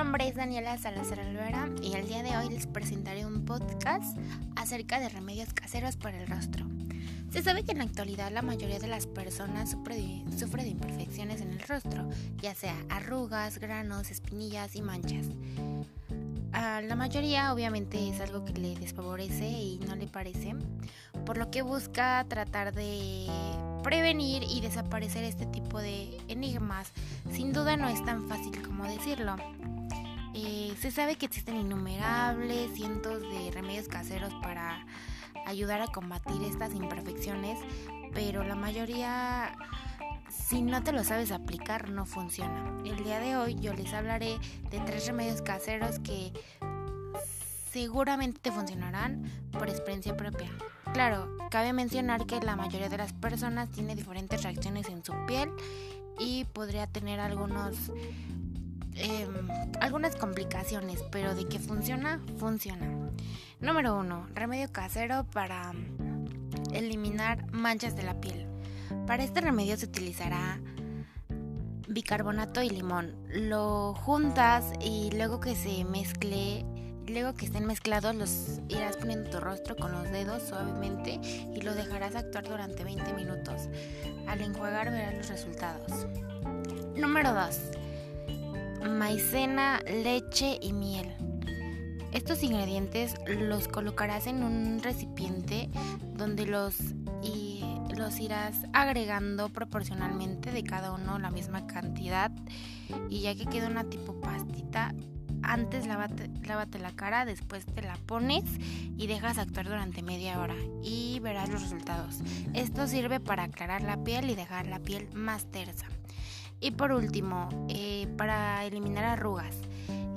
es Daniela Salazar Alvera y el día de hoy les presentaré un podcast acerca de remedios caseros para el rostro. Se sabe que en la actualidad la mayoría de las personas sufre de, imperfecciones en el rostro, ya sea arrugas, granos, espinillas y manchas. A la mayoría obviamente es algo que le desfavorece y no le parece, por lo que busca tratar de prevenir y desaparecer este tipo de enigmas. Sin duda no es tan fácil como decirlo. Eh, se sabe que existen innumerables cientos de remedios caseros para ayudar a combatir estas imperfecciones, pero la mayoría, si no te lo sabes aplicar, no funciona. El día de hoy yo les hablaré de tres remedios caseros que seguramente te funcionarán por experiencia propia. Claro, cabe mencionar que la mayoría de las personas tiene diferentes reacciones en su piel y podría tener algunos Em, algunas complicaciones, pero de que funciona, funciona. Número 1. Remedio casero para eliminar manchas de la piel. Para este remedio se utilizará bicarbonato y limón. Lo juntas y luego que se mezcle, luego que estén mezclados, los irás poniendo en tu rostro con los dedos suavemente y lo dejarás actuar durante 20 minutos. Al enjuagar verás los resultados. Número 2 maicena, leche y miel. Estos ingredientes los colocarás en un recipiente donde los, y los irás agregando proporcionalmente de cada uno la misma cantidad y ya que queda una tipo pastita, antes lávate, lávate la cara, después te la pones y dejas actuar durante media hora y verás los resultados. Esto sirve para aclarar la piel y dejar la piel más tersa. Y por último, eh, para eliminar arrugas.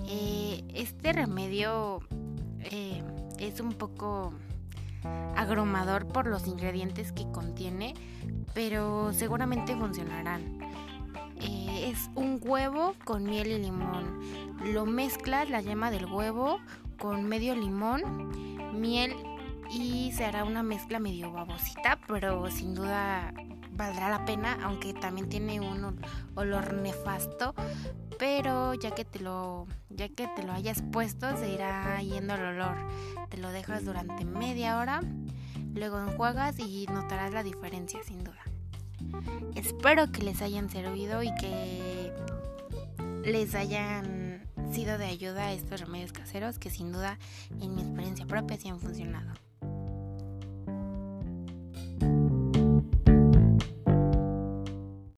Eh, este remedio eh, es un poco agrumador por los ingredientes que contiene, pero seguramente funcionarán. es un huevo con miel y limón. Lo mezclas la yema del huevo con medio limón, miel y se hará una mezcla medio babosita, pero sin duda valdrá la pena, aunque también tiene un olor nefasto, pero ya que te lo ya que te lo hayas puesto se irá yendo el olor. Te lo dejas durante media hora, luego enjuagas y notarás la diferencia sin duda. Espero que les hayan servido y que les hayan sido de ayuda estos remedios caseros que sin duda en mi experiencia propia sí han funcionado.